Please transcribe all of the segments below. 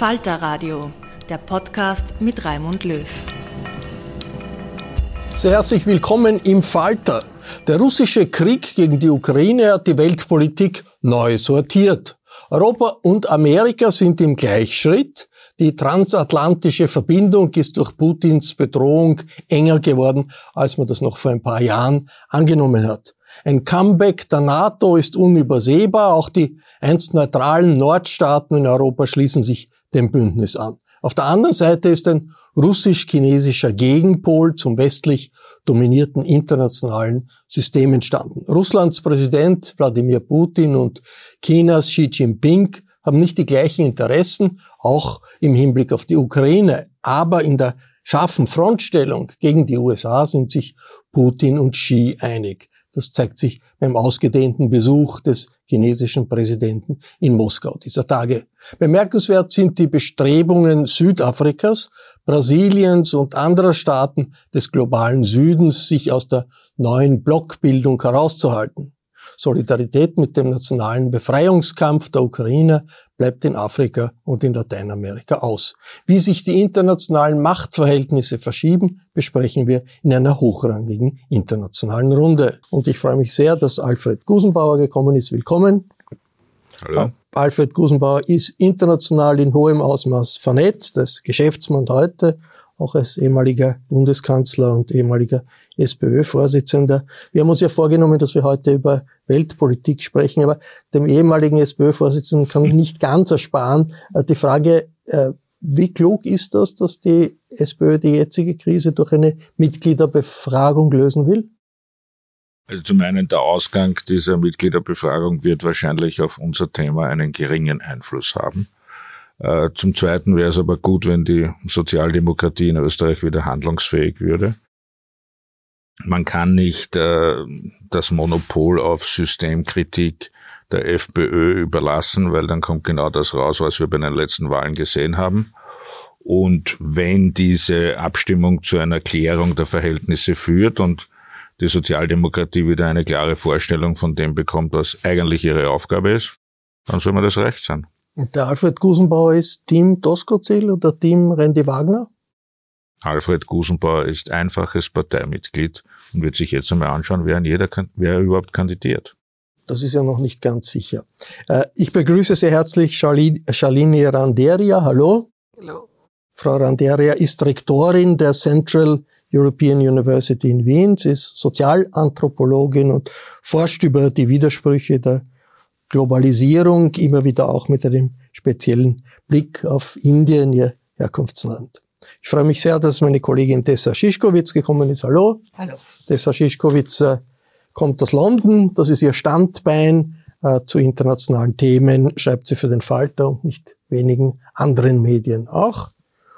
Falter Radio, der Podcast mit Raimund Löw. Sehr herzlich willkommen im Falter. Der russische Krieg gegen die Ukraine hat die Weltpolitik neu sortiert. Europa und Amerika sind im Gleichschritt. Die transatlantische Verbindung ist durch Putins Bedrohung enger geworden, als man das noch vor ein paar Jahren angenommen hat. Ein Comeback der NATO ist unübersehbar. Auch die einst neutralen Nordstaaten in Europa schließen sich dem Bündnis an. Auf der anderen Seite ist ein russisch-chinesischer Gegenpol zum westlich dominierten internationalen System entstanden. Russlands Präsident Wladimir Putin und Chinas Xi Jinping haben nicht die gleichen Interessen, auch im Hinblick auf die Ukraine. Aber in der scharfen Frontstellung gegen die USA sind sich Putin und Xi einig. Das zeigt sich beim ausgedehnten Besuch des chinesischen Präsidenten in Moskau dieser Tage. Bemerkenswert sind die Bestrebungen Südafrikas, Brasiliens und anderer Staaten des globalen Südens, sich aus der neuen Blockbildung herauszuhalten. Solidarität mit dem nationalen Befreiungskampf der Ukraine bleibt in Afrika und in Lateinamerika aus. Wie sich die internationalen Machtverhältnisse verschieben, besprechen wir in einer hochrangigen internationalen Runde. Und ich freue mich sehr, dass Alfred Gusenbauer gekommen ist. Willkommen. Hallo. Alfred Gusenbauer ist international in hohem Ausmaß vernetzt, als Geschäftsmann heute, auch als ehemaliger Bundeskanzler und ehemaliger SPÖ-Vorsitzender. Wir haben uns ja vorgenommen, dass wir heute über Weltpolitik sprechen, aber dem ehemaligen SPÖ-Vorsitzenden kann ich nicht ganz ersparen. Äh, die Frage, äh, wie klug ist das, dass die SPÖ die jetzige Krise durch eine Mitgliederbefragung lösen will? Also zum einen der Ausgang dieser Mitgliederbefragung wird wahrscheinlich auf unser Thema einen geringen Einfluss haben. Äh, zum Zweiten wäre es aber gut, wenn die Sozialdemokratie in Österreich wieder handlungsfähig würde. Man kann nicht äh, das Monopol auf Systemkritik der FPÖ überlassen, weil dann kommt genau das raus, was wir bei den letzten Wahlen gesehen haben. Und wenn diese Abstimmung zu einer Klärung der Verhältnisse führt und die Sozialdemokratie wieder eine klare Vorstellung von dem bekommt, was eigentlich ihre Aufgabe ist, dann soll man das recht sein. Und der Alfred Gusenbauer ist Team Doskozil oder Team Randy Wagner? Alfred Gusenbauer ist einfaches Parteimitglied und wird sich jetzt einmal anschauen, wer, jeder, wer überhaupt kandidiert. Das ist ja noch nicht ganz sicher. Äh, ich begrüße sehr herzlich Shalini Randeria. Hallo. Hallo. Frau Randeria ist Rektorin der Central European University in Wien. Sie ist Sozialanthropologin und forscht über die Widersprüche der Globalisierung, immer wieder auch mit einem speziellen Blick auf Indien, ihr Herkunftsland. Ich freue mich sehr, dass meine Kollegin Tessa Schischkowitz gekommen ist. Hallo. Hallo. Tessa Schischkowitz äh, kommt aus London. Das ist ihr Standbein äh, zu internationalen Themen. Schreibt sie für den Falter und nicht wenigen anderen Medien auch.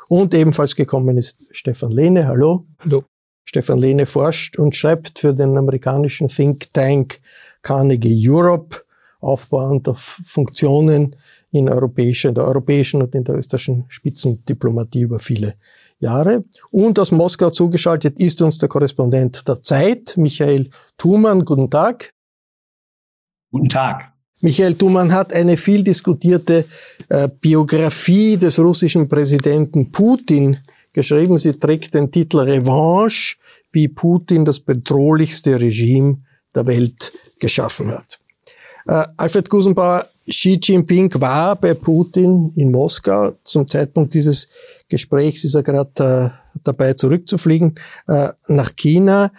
Und ebenfalls gekommen ist Stefan Lehne. Hallo. Hallo. Stefan Lehne forscht und schreibt für den amerikanischen Think Tank Carnegie Europe aufbauend auf Funktionen in europäischer, in der europäischen und in der österreichischen Spitzendiplomatie über viele Jahre. Und aus Moskau zugeschaltet ist uns der Korrespondent der Zeit, Michael Thumann. Guten Tag. Guten Tag. Michael Thumann hat eine viel diskutierte äh, Biografie des russischen Präsidenten Putin geschrieben. Sie trägt den Titel Revanche, wie Putin das bedrohlichste Regime der Welt geschaffen hat. Äh, Alfred Gusenbauer, Xi Jinping war bei Putin in Moskau. Zum Zeitpunkt dieses Gesprächs ist er gerade äh, dabei zurückzufliegen äh, nach China.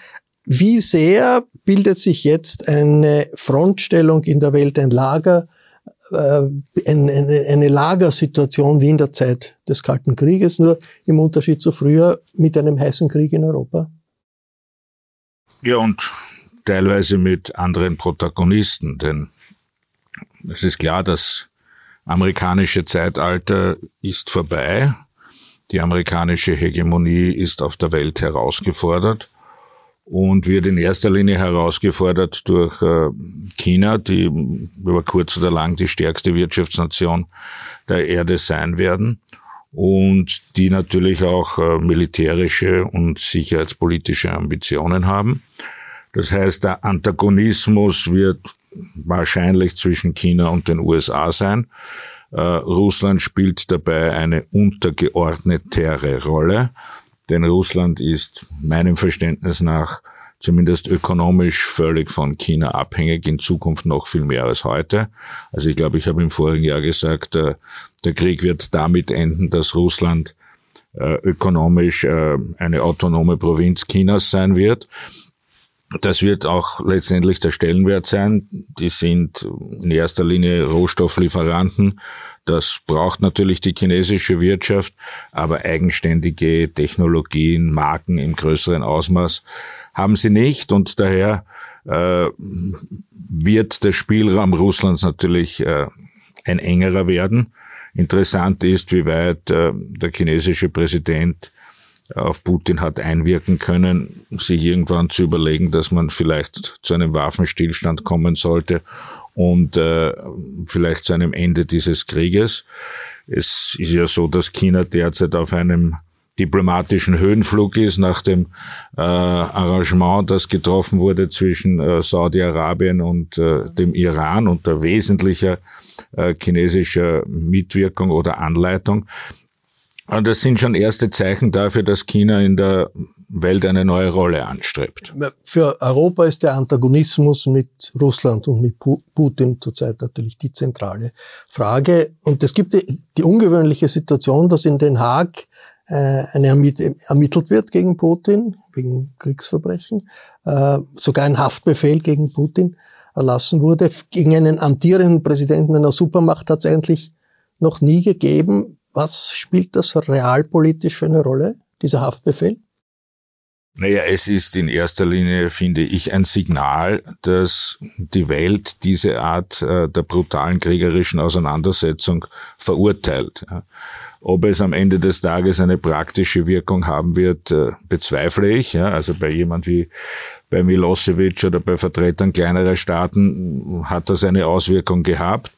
Wie sehr bildet sich jetzt eine Frontstellung in der Welt, ein Lager, äh, eine, eine Lagersituation wie in der Zeit des Kalten Krieges, nur im Unterschied zu früher mit einem heißen Krieg in Europa? Ja, und teilweise mit anderen Protagonisten, denn es ist klar, das amerikanische Zeitalter ist vorbei. Die amerikanische Hegemonie ist auf der Welt herausgefordert und wird in erster Linie herausgefordert durch äh, China, die über kurz oder lang die stärkste Wirtschaftsnation der Erde sein werden und die natürlich auch äh, militärische und sicherheitspolitische Ambitionen haben. Das heißt, der Antagonismus wird wahrscheinlich zwischen China und den USA sein. Äh, Russland spielt dabei eine untergeordnetere Rolle, denn Russland ist meinem Verständnis nach zumindest ökonomisch völlig von China abhängig, in Zukunft noch viel mehr als heute. Also ich glaube, ich habe im vorigen Jahr gesagt, äh, der Krieg wird damit enden, dass Russland äh, ökonomisch eine autonome Provinz Chinas sein wird. Das wird auch letztendlich der Stellenwert sein. Die sind in erster Linie Rohstofflieferanten. Das braucht natürlich die chinesische Wirtschaft, aber eigenständige Technologien, Marken im größeren Ausmaß haben sie nicht und daher äh, wird der Spielraum Russlands natürlich äh, ein engerer werden. Interessant ist, wie weit äh, der chinesische Präsident auf Putin hat einwirken können, sich irgendwann zu überlegen, dass man vielleicht zu einem Waffenstillstand kommen sollte und äh, vielleicht zu einem Ende dieses Krieges. Es ist ja so, dass China derzeit auf einem diplomatischen Höhenflug ist nach dem äh, Arrangement, das getroffen wurde zwischen äh, Saudi-Arabien und äh, dem Iran unter wesentlicher äh, chinesischer Mitwirkung oder Anleitung. Und das sind schon erste Zeichen dafür, dass China in der Welt eine neue Rolle anstrebt. Für Europa ist der Antagonismus mit Russland und mit Putin zurzeit natürlich die zentrale Frage. Und es gibt die, ungewöhnliche Situation, dass in Den Haag äh, eine ermittelt wird gegen Putin, wegen Kriegsverbrechen, äh, sogar ein Haftbefehl gegen Putin erlassen wurde. Gegen einen amtierenden Präsidenten einer Supermacht hat es eigentlich noch nie gegeben. Was spielt das realpolitisch für eine Rolle, dieser Haftbefehl? Naja, es ist in erster Linie, finde ich, ein Signal, dass die Welt diese Art äh, der brutalen kriegerischen Auseinandersetzung verurteilt. Ob es am Ende des Tages eine praktische Wirkung haben wird, äh, bezweifle ich. Also bei jemand wie bei Milosevic oder bei Vertretern kleinerer Staaten hat das eine Auswirkung gehabt.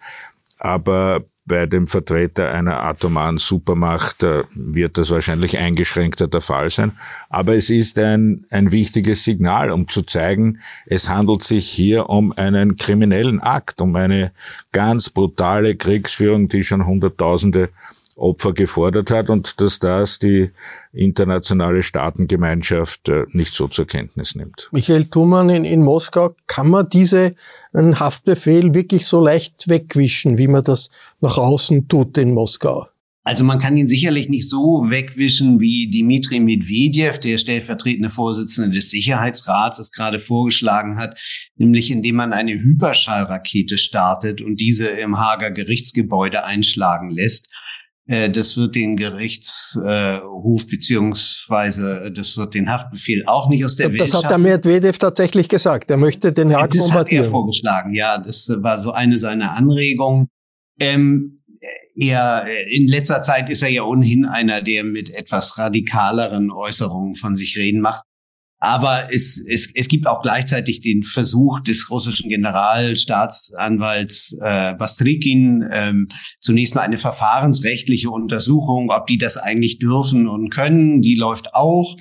Aber bei dem Vertreter einer atomaren Supermacht äh, wird das wahrscheinlich eingeschränkter der Fall sein. Aber es ist ein, ein wichtiges Signal, um zu zeigen, es handelt sich hier um einen kriminellen Akt, um eine ganz brutale Kriegsführung, die schon Hunderttausende Opfer gefordert hat und dass das die internationale Staatengemeinschaft äh, nicht so zur Kenntnis nimmt. Michael Thumann in, in Moskau, kann man diese Haftbefehl wirklich so leicht wegwischen, wie man das nach außen tut in Moskau? Also man kann ihn sicherlich nicht so wegwischen, wie Dimitri Medvedev, der stellvertretende Vorsitzende des Sicherheitsrats, es gerade vorgeschlagen hat, nämlich indem man eine Hyperschallrakete startet und diese im Hager Gerichtsgebäude einschlagen lässt. Äh, das wird den Gerichtshof beziehungsweise das wird den Haftbefehl auch nicht aus der das Welt Das hat der Medvedev tatsächlich gesagt. Er möchte den Haag das bombardieren. Hat er vorgeschlagen, ja. Das war so eine seiner Anregungen. Ähm, er, in letzter Zeit ist er ja ohnehin einer, der mit etwas radikaleren Äußerungen von sich reden macht. Aber es, es, es gibt auch gleichzeitig den Versuch des russischen Generalstaatsanwalts äh, Bastrikin, ähm, zunächst mal eine verfahrensrechtliche Untersuchung, ob die das eigentlich dürfen und können, die läuft auch.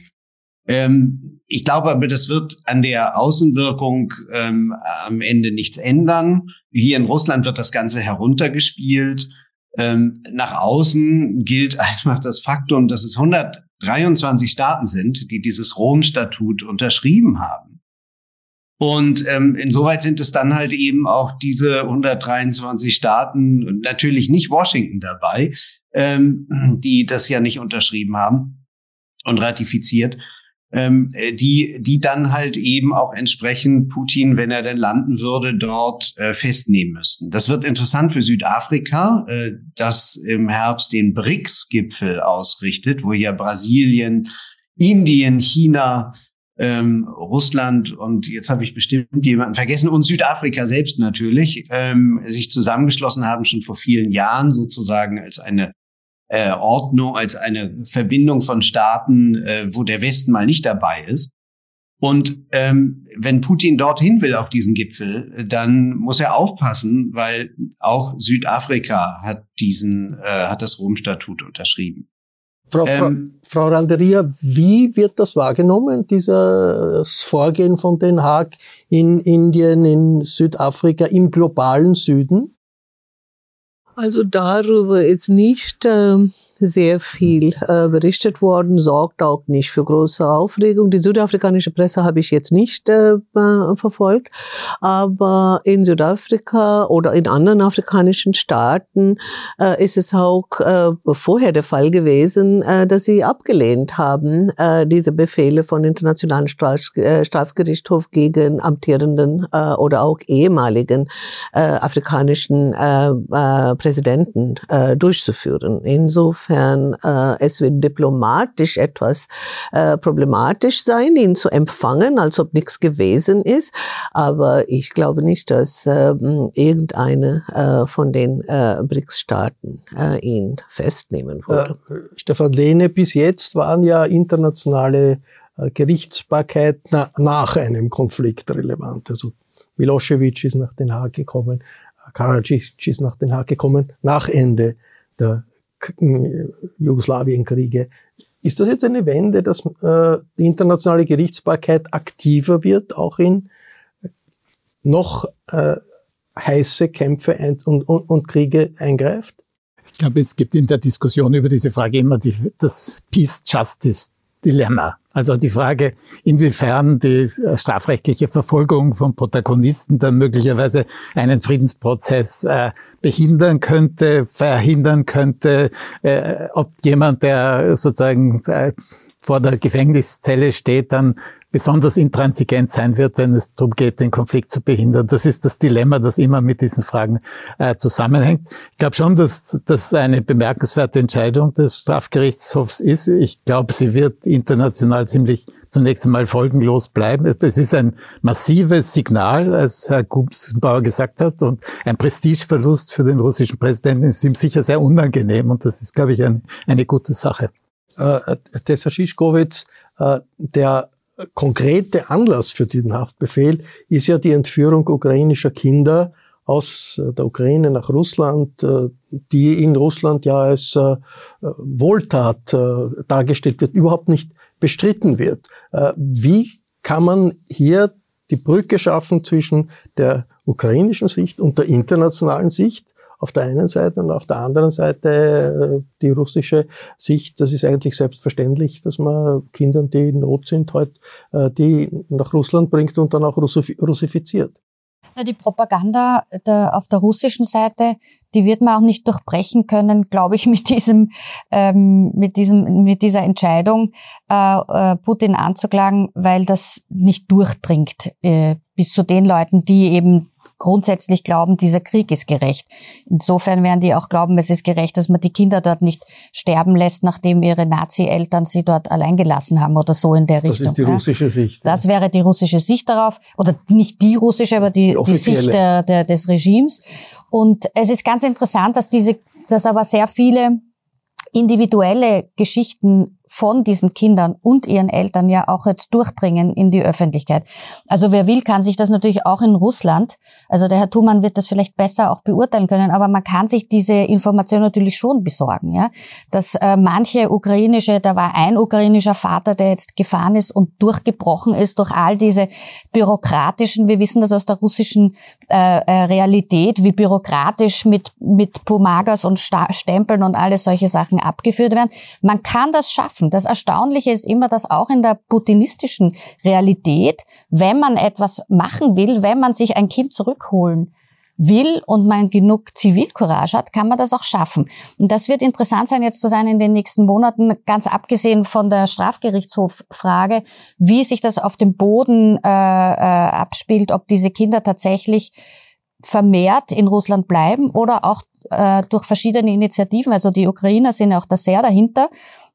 Ähm, ich glaube aber, das wird an der Außenwirkung ähm, am Ende nichts ändern. Hier in Russland wird das Ganze heruntergespielt. Ähm, nach außen gilt einfach das Faktum, dass es 123 Staaten sind, die dieses Rom-Statut unterschrieben haben. Und ähm, insoweit sind es dann halt eben auch diese 123 Staaten, natürlich nicht Washington dabei, ähm, die das ja nicht unterschrieben haben und ratifiziert, ähm, äh, die, die dann halt eben auch entsprechend Putin, wenn er denn landen würde, dort äh, festnehmen müssten. Das wird interessant für Südafrika, äh, das im Herbst den BRICS-Gipfel ausrichtet, wo ja Brasilien, Indien, China, ähm, Russland und jetzt habe ich bestimmt jemanden vergessen und Südafrika selbst natürlich ähm, sich zusammengeschlossen haben schon vor vielen Jahren sozusagen als eine äh, Ordnung, als eine Verbindung von Staaten, äh, wo der Westen mal nicht dabei ist. Und ähm, wenn Putin dorthin will auf diesen Gipfel, dann muss er aufpassen, weil auch Südafrika hat diesen, äh, hat das Rom-Statut unterschrieben. Frau, ähm, Frau, Frau Randeria, wie wird das wahrgenommen, dieses Vorgehen von Den Haag in Indien, in Südafrika, im globalen Süden? Also darüber ist nicht äh, sehr viel äh, berichtet worden, sorgt auch nicht für große Aufregung. Die südafrikanische Presse habe ich jetzt nicht äh, verfolgt, aber in Südafrika oder in anderen afrikanischen Staaten äh, ist es auch äh, vorher der Fall gewesen, äh, dass sie abgelehnt haben, äh, diese Befehle von Internationalen Straf äh, Strafgerichtshof gegen amtierenden äh, oder auch ehemaligen äh, afrikanischen äh, äh, Präsidenten äh, durchzuführen. Insofern Insofern, äh, es wird diplomatisch etwas äh, problematisch sein, ihn zu empfangen, als ob nichts gewesen ist. Aber ich glaube nicht, dass äh, irgendeine äh, von den äh, BRICS-Staaten äh, ihn festnehmen würde. Äh, Stefan Lehne, bis jetzt waren ja internationale äh, Gerichtsbarkeit na, nach einem Konflikt relevant. Also Milosevic ist nach Den Haag gekommen, Karadzic ist nach Den Haag gekommen, nach Ende der Jugoslawienkriege. Ist das jetzt eine Wende, dass äh, die internationale Gerichtsbarkeit aktiver wird, auch in noch äh, heiße Kämpfe und, und, und Kriege eingreift? Ich glaube, es gibt in der Diskussion über diese Frage immer die, das Peace-Justice-Dilemma. Also die Frage, inwiefern die äh, strafrechtliche Verfolgung von Protagonisten dann möglicherweise einen Friedensprozess äh, behindern könnte, verhindern könnte, äh, ob jemand, der sozusagen äh, vor der Gefängniszelle steht, dann besonders intransigent sein wird, wenn es darum geht, den Konflikt zu behindern. Das ist das Dilemma, das immer mit diesen Fragen äh, zusammenhängt. Ich glaube schon, dass das eine bemerkenswerte Entscheidung des Strafgerichtshofs ist. Ich glaube, sie wird international ziemlich zunächst einmal folgenlos bleiben. Es ist ein massives Signal, als Herr Gubsenbauer gesagt hat, und ein Prestigeverlust für den russischen Präsidenten ist ihm sicher sehr unangenehm und das ist, glaube ich, ein, eine gute Sache. Äh, Tessa Schischkowitz, äh, der konkrete Anlass für diesen Haftbefehl ist ja die Entführung ukrainischer Kinder aus äh, der Ukraine nach Russland, äh, die in Russland ja als äh, Wohltat dargestellt wird, überhaupt nicht bestritten wird. Wie kann man hier die Brücke schaffen zwischen der ukrainischen Sicht und der internationalen Sicht? Auf der einen Seite und auf der anderen Seite äh, die russische Sicht, das ist eigentlich selbstverständlich, dass man Kindern, die in Not sind, halt, äh, die nach Russland bringt und dann auch russifiziert. Die Propaganda der, auf der russischen Seite, die wird man auch nicht durchbrechen können, glaube ich, mit diesem, ähm, mit diesem, mit dieser Entscheidung, äh, äh, Putin anzuklagen, weil das nicht durchdringt äh, bis zu den Leuten, die eben grundsätzlich glauben, dieser Krieg ist gerecht. Insofern werden die auch glauben, es ist gerecht, dass man die Kinder dort nicht sterben lässt, nachdem ihre Nazi-Eltern sie dort allein gelassen haben oder so in der das Richtung. Das ist die russische Sicht. Das wäre die russische Sicht darauf. Oder nicht die russische, aber die, die, die Sicht der, der, des Regimes. Und es ist ganz interessant, dass diese, dass aber sehr viele individuelle Geschichten von diesen Kindern und ihren Eltern ja auch jetzt durchdringen in die Öffentlichkeit. Also wer will, kann sich das natürlich auch in Russland, also der Herr Thumann wird das vielleicht besser auch beurteilen können, aber man kann sich diese Information natürlich schon besorgen, ja, dass äh, manche ukrainische, da war ein ukrainischer Vater, der jetzt gefahren ist und durchgebrochen ist durch all diese bürokratischen, wir wissen das aus der russischen äh, äh Realität, wie bürokratisch mit mit Pomagas und Sta Stempeln und alle solche Sachen abgeführt werden. Man kann das schaffen schaffen. Das Erstaunliche ist immer, dass auch in der putinistischen Realität, wenn man etwas machen will, wenn man sich ein Kind zurückholen will und man genug Zivilcourage hat, kann man das auch schaffen. Und das wird interessant sein, jetzt zu sein in den nächsten Monaten, ganz abgesehen von der Strafgerichtshofrage, wie sich das auf dem Boden äh, äh, abspielt, ob diese Kinder tatsächlich vermehrt in Russland bleiben oder auch äh, durch verschiedene Initiativen. Also die Ukrainer sind ja auch da sehr dahinter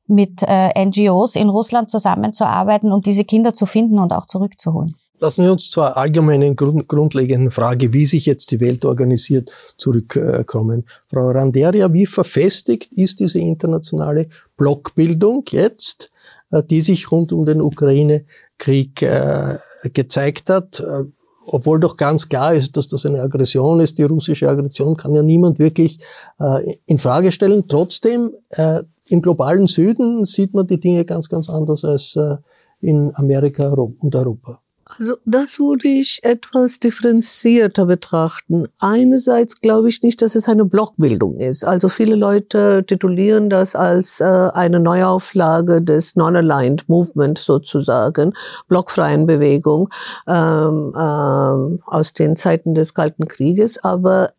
mit äh, NGOs in Russland zusammenzuarbeiten und diese Kinder zu finden und auch zurückzuholen. Lassen Sie uns zur allgemeinen Grund, grundlegenden Frage, wie sich jetzt die Welt organisiert, zurückkommen. Frau Randeria, wie verfestigt ist diese internationale Blockbildung jetzt, äh, die sich rund um den Ukraine-Krieg äh, gezeigt hat? Äh, obwohl doch ganz klar ist, dass das eine Aggression ist, die russische Aggression kann ja niemand wirklich äh, in Frage stellen. Trotzdem äh, im globalen Süden sieht man die Dinge ganz, ganz anders als äh, in Amerika und Europa. Also das würde ich etwas differenzierter betrachten. Einerseits glaube ich nicht, dass es eine Blockbildung ist. Also viele Leute titulieren das als äh, eine Neuauflage des Non-Aligned Movement sozusagen, blockfreien Bewegung ähm, ähm, aus den Zeiten des Kalten Krieges. Aber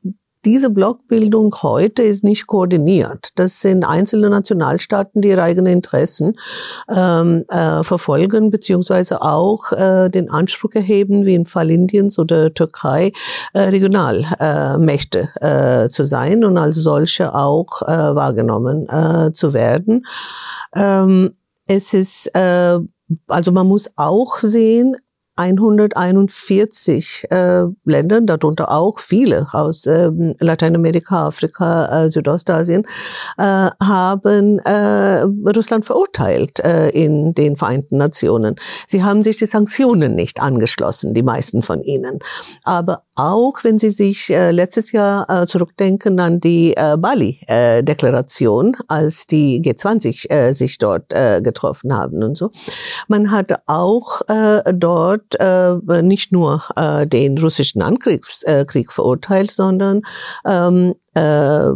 diese Blockbildung heute ist nicht koordiniert. Das sind einzelne Nationalstaaten, die ihre eigenen Interessen ähm, äh, verfolgen, beziehungsweise auch äh, den Anspruch erheben, wie im Fall Indiens oder Türkei, äh, Regionalmächte äh, zu sein und als solche auch äh, wahrgenommen äh, zu werden. Ähm, es ist äh, also man muss auch sehen, 141 äh, Ländern, darunter auch viele aus äh, Lateinamerika, Afrika, äh, Südostasien, äh, haben äh, Russland verurteilt äh, in den Vereinten Nationen. Sie haben sich die Sanktionen nicht angeschlossen, die meisten von ihnen. Aber auch wenn Sie sich äh, letztes Jahr äh, zurückdenken an die äh, Bali-Deklaration, als die G20 äh, sich dort äh, getroffen haben und so. Man hat auch äh, dort äh, nicht nur äh, den russischen Angriffskrieg äh, verurteilt, sondern ähm, äh,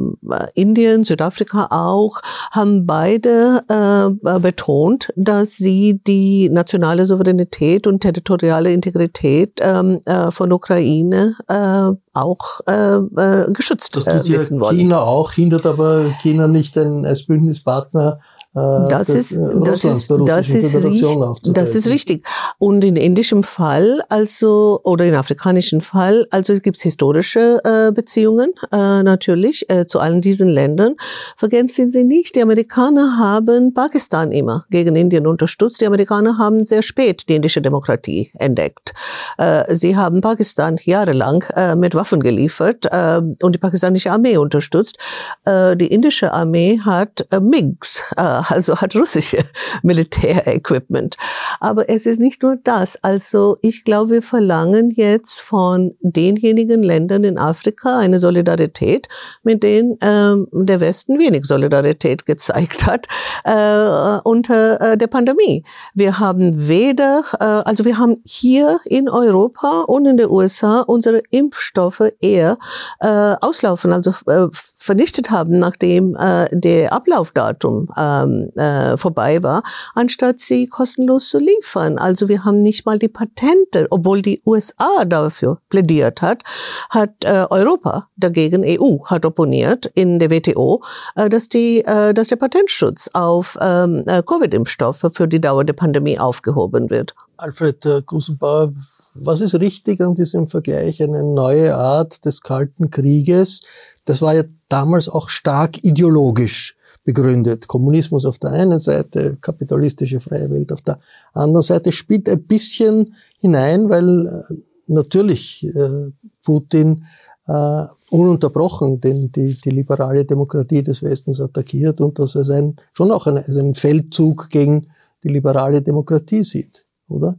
Indien, Südafrika auch, haben beide äh, betont, dass sie die nationale Souveränität und territoriale Integrität ähm, äh, von Ukraine auch geschützt das tut äh, wissen wollen. China auch, hindert aber China nicht ein, als Bündnispartner äh, das ist, das ist, das ist, richtig, das ist richtig. Und in indischem Fall, also, oder in afrikanischen Fall, also gibt es historische äh, Beziehungen, äh, natürlich, äh, zu allen diesen Ländern. Vergessen Sie nicht, die Amerikaner haben Pakistan immer gegen Indien unterstützt. Die Amerikaner haben sehr spät die indische Demokratie entdeckt. Äh, sie haben Pakistan jahrelang äh, mit Waffen geliefert äh, und die pakistanische Armee unterstützt. Äh, die indische Armee hat äh, MiGs, äh, also hat russische Militärequipment. Aber es ist nicht nur das. Also ich glaube, wir verlangen jetzt von denjenigen Ländern in Afrika eine Solidarität, mit denen ähm, der Westen wenig Solidarität gezeigt hat äh, unter äh, der Pandemie. Wir haben weder, äh, also wir haben hier in Europa und in den USA unsere Impfstoffe eher äh, auslaufen, also äh, vernichtet haben, nachdem äh, der Ablaufdatum ähm, äh, vorbei war, anstatt sie kostenlos zu liefern. Also wir haben nicht mal die Patente, obwohl die USA dafür plädiert hat, hat äh, Europa dagegen, EU hat opponiert in der WTO, äh, dass, die, äh, dass der Patentschutz auf ähm, äh, Covid-Impfstoffe für die Dauer der Pandemie aufgehoben wird. Alfred äh, Gusenbauer, was ist richtig an diesem Vergleich? Eine neue Art des Kalten Krieges. Das war ja damals auch stark ideologisch begründet. Kommunismus auf der einen Seite, kapitalistische freie Welt auf der anderen Seite spielt ein bisschen hinein, weil äh, natürlich äh, Putin äh, ununterbrochen den, die, die liberale Demokratie des Westens attackiert und dass er sein, schon auch ein, einen Feldzug gegen die liberale Demokratie sieht, oder?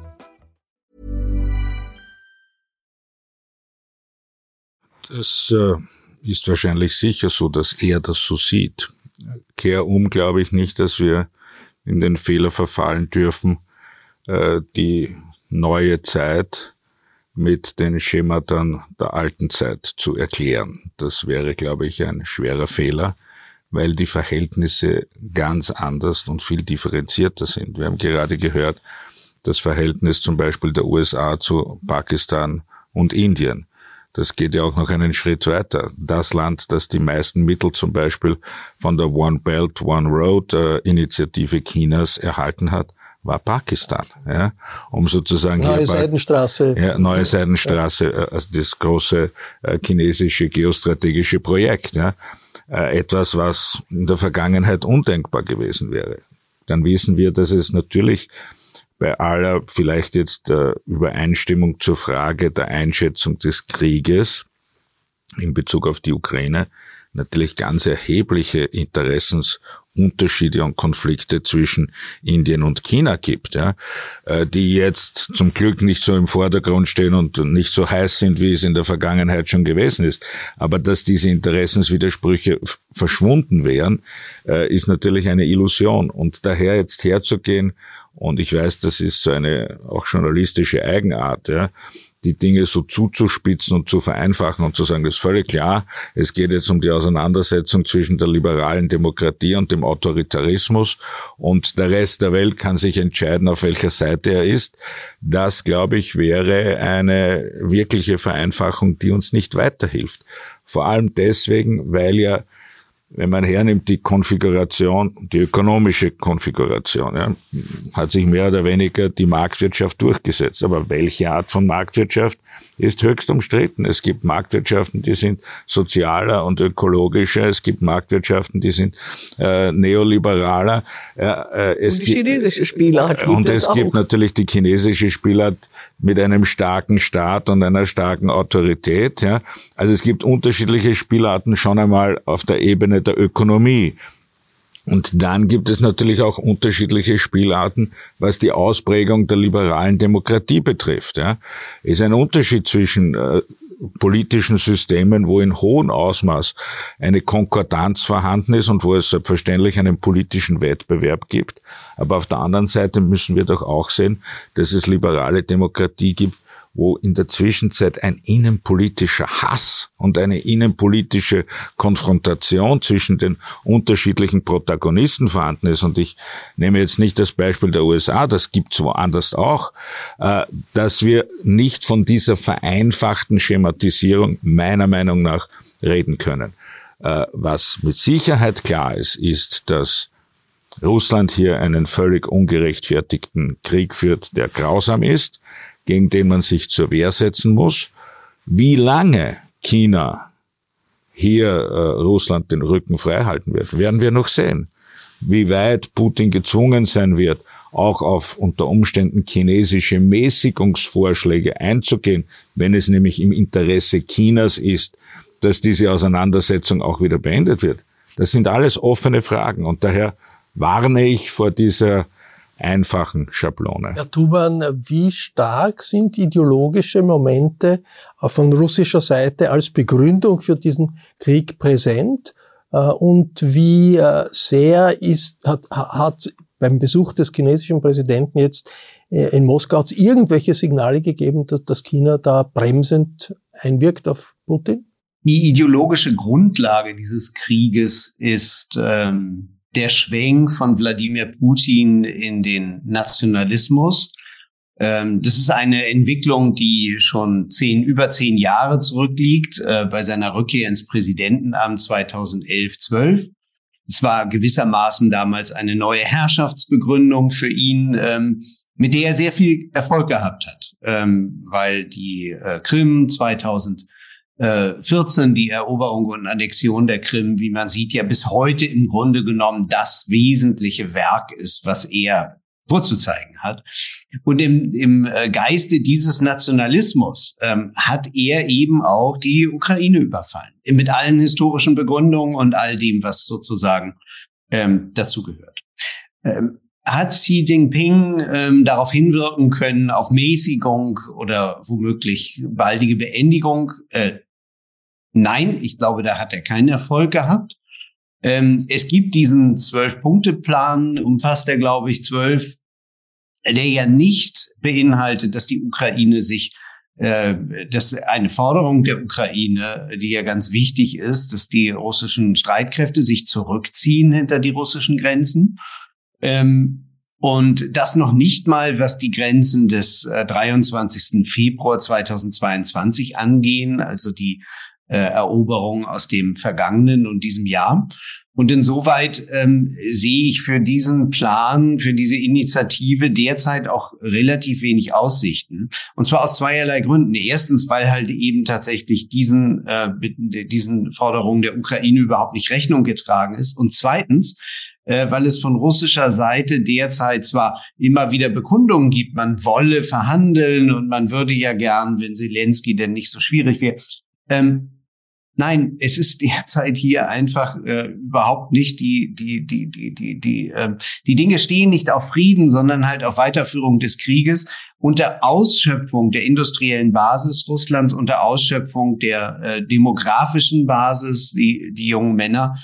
Das äh, ist wahrscheinlich sicher so, dass er das so sieht. Kehr um glaube ich nicht, dass wir in den Fehler verfallen dürfen, äh, die neue Zeit mit den Schematern der alten Zeit zu erklären. Das wäre, glaube ich, ein schwerer Fehler, weil die Verhältnisse ganz anders und viel differenzierter sind. Wir haben gerade gehört, das Verhältnis zum Beispiel der USA zu Pakistan und Indien. Das geht ja auch noch einen Schritt weiter. Das Land, das die meisten Mittel zum Beispiel von der One Belt, One Road äh, Initiative Chinas erhalten hat, war Pakistan, ja, um sozusagen neue Seidenstraße, ja, neue Seidenstraße, äh, also das große äh, chinesische geostrategische Projekt, ja, äh, etwas, was in der Vergangenheit undenkbar gewesen wäre. Dann wissen wir, dass es natürlich bei aller vielleicht jetzt äh, Übereinstimmung zur Frage der Einschätzung des Krieges in Bezug auf die Ukraine natürlich ganz erhebliche Interessens- Unterschiede und Konflikte zwischen Indien und China gibt, ja, äh, die jetzt zum Glück nicht so im Vordergrund stehen und nicht so heiß sind, wie es in der Vergangenheit schon gewesen ist. Aber dass diese Interessenswidersprüche verschwunden wären, äh, ist natürlich eine Illusion. Und daher jetzt herzugehen, und ich weiß, das ist so eine auch journalistische Eigenart, ja, die Dinge so zuzuspitzen und zu vereinfachen und zu sagen, das ist völlig klar, es geht jetzt um die Auseinandersetzung zwischen der liberalen Demokratie und dem Autoritarismus und der Rest der Welt kann sich entscheiden, auf welcher Seite er ist. Das, glaube ich, wäre eine wirkliche Vereinfachung, die uns nicht weiterhilft. Vor allem deswegen, weil ja wenn man hernimmt die Konfiguration, die ökonomische Konfiguration, ja, hat sich mehr oder weniger die Marktwirtschaft durchgesetzt. Aber welche Art von Marktwirtschaft ist höchst umstritten. Es gibt Marktwirtschaften, die sind sozialer und ökologischer. Es gibt Marktwirtschaften, die sind äh, neoliberaler. Äh, es und die chinesische Spielart. Und es auch. gibt natürlich die chinesische Spielart, mit einem starken Staat und einer starken Autorität. Ja. Also es gibt unterschiedliche Spielarten schon einmal auf der Ebene der Ökonomie. Und dann gibt es natürlich auch unterschiedliche Spielarten, was die Ausprägung der liberalen Demokratie betrifft. Ja. Ist ein Unterschied zwischen äh, politischen Systemen, wo in hohem Ausmaß eine Konkordanz vorhanden ist und wo es selbstverständlich einen politischen Wettbewerb gibt. Aber auf der anderen Seite müssen wir doch auch sehen, dass es liberale Demokratie gibt, wo in der Zwischenzeit ein innenpolitischer Hass und eine innenpolitische Konfrontation zwischen den unterschiedlichen Protagonisten vorhanden ist. Und ich nehme jetzt nicht das Beispiel der USA, das gibt's woanders auch, äh, dass wir nicht von dieser vereinfachten Schematisierung meiner Meinung nach reden können. Äh, was mit Sicherheit klar ist, ist, dass Russland hier einen völlig ungerechtfertigten Krieg führt, der grausam ist gegen den man sich zur Wehr setzen muss. Wie lange China hier äh, Russland den Rücken frei halten wird, werden wir noch sehen. Wie weit Putin gezwungen sein wird, auch auf unter Umständen chinesische Mäßigungsvorschläge einzugehen, wenn es nämlich im Interesse Chinas ist, dass diese Auseinandersetzung auch wieder beendet wird? Das sind alles offene Fragen und daher warne ich vor dieser einfachen Schablone. Herr Tuban, wie stark sind ideologische Momente von russischer Seite als Begründung für diesen Krieg präsent? Äh, und wie äh, sehr ist, hat, hat beim Besuch des chinesischen Präsidenten jetzt äh, in Moskau irgendwelche Signale gegeben, dass, dass China da bremsend einwirkt auf Putin? Die ideologische Grundlage dieses Krieges ist ähm, der Schwenk von Wladimir Putin in den Nationalismus. Ähm, das ist eine Entwicklung, die schon zehn, über zehn Jahre zurückliegt, äh, bei seiner Rückkehr ins Präsidentenamt 2011, 12. Es war gewissermaßen damals eine neue Herrschaftsbegründung für ihn, ähm, mit der er sehr viel Erfolg gehabt hat, ähm, weil die äh, Krim 2000 14 die Eroberung und Annexion der Krim, wie man sieht, ja bis heute im Grunde genommen das wesentliche Werk ist, was er vorzuzeigen hat. Und im, im äh, Geiste dieses Nationalismus ähm, hat er eben auch die Ukraine überfallen, mit allen historischen Begründungen und all dem, was sozusagen ähm, dazugehört. Ähm, hat Xi Jinping ähm, darauf hinwirken können, auf Mäßigung oder womöglich baldige Beendigung? Äh, Nein, ich glaube, da hat er keinen Erfolg gehabt. Ähm, es gibt diesen Zwölf-Punkte-Plan, umfasst er, glaube ich, zwölf, der ja nicht beinhaltet, dass die Ukraine sich, äh, dass eine Forderung der Ukraine, die ja ganz wichtig ist, dass die russischen Streitkräfte sich zurückziehen hinter die russischen Grenzen. Ähm, und das noch nicht mal, was die Grenzen des äh, 23. Februar 2022 angehen, also die äh, Eroberung aus dem vergangenen und diesem Jahr. Und insoweit ähm, sehe ich für diesen Plan, für diese Initiative derzeit auch relativ wenig Aussichten. Und zwar aus zweierlei Gründen. Erstens, weil halt eben tatsächlich diesen, äh, diesen Forderungen der Ukraine überhaupt nicht Rechnung getragen ist. Und zweitens, äh, weil es von russischer Seite derzeit zwar immer wieder Bekundungen gibt, man wolle verhandeln und man würde ja gern, wenn Zelensky denn nicht so schwierig wäre. Ähm, Nein, es ist derzeit hier einfach äh, überhaupt nicht die die die die die die äh, die Dinge stehen nicht auf Frieden, sondern halt auf Weiterführung des Krieges unter Ausschöpfung der industriellen Basis Russlands, unter Ausschöpfung der äh, demografischen Basis, die die jungen Männer.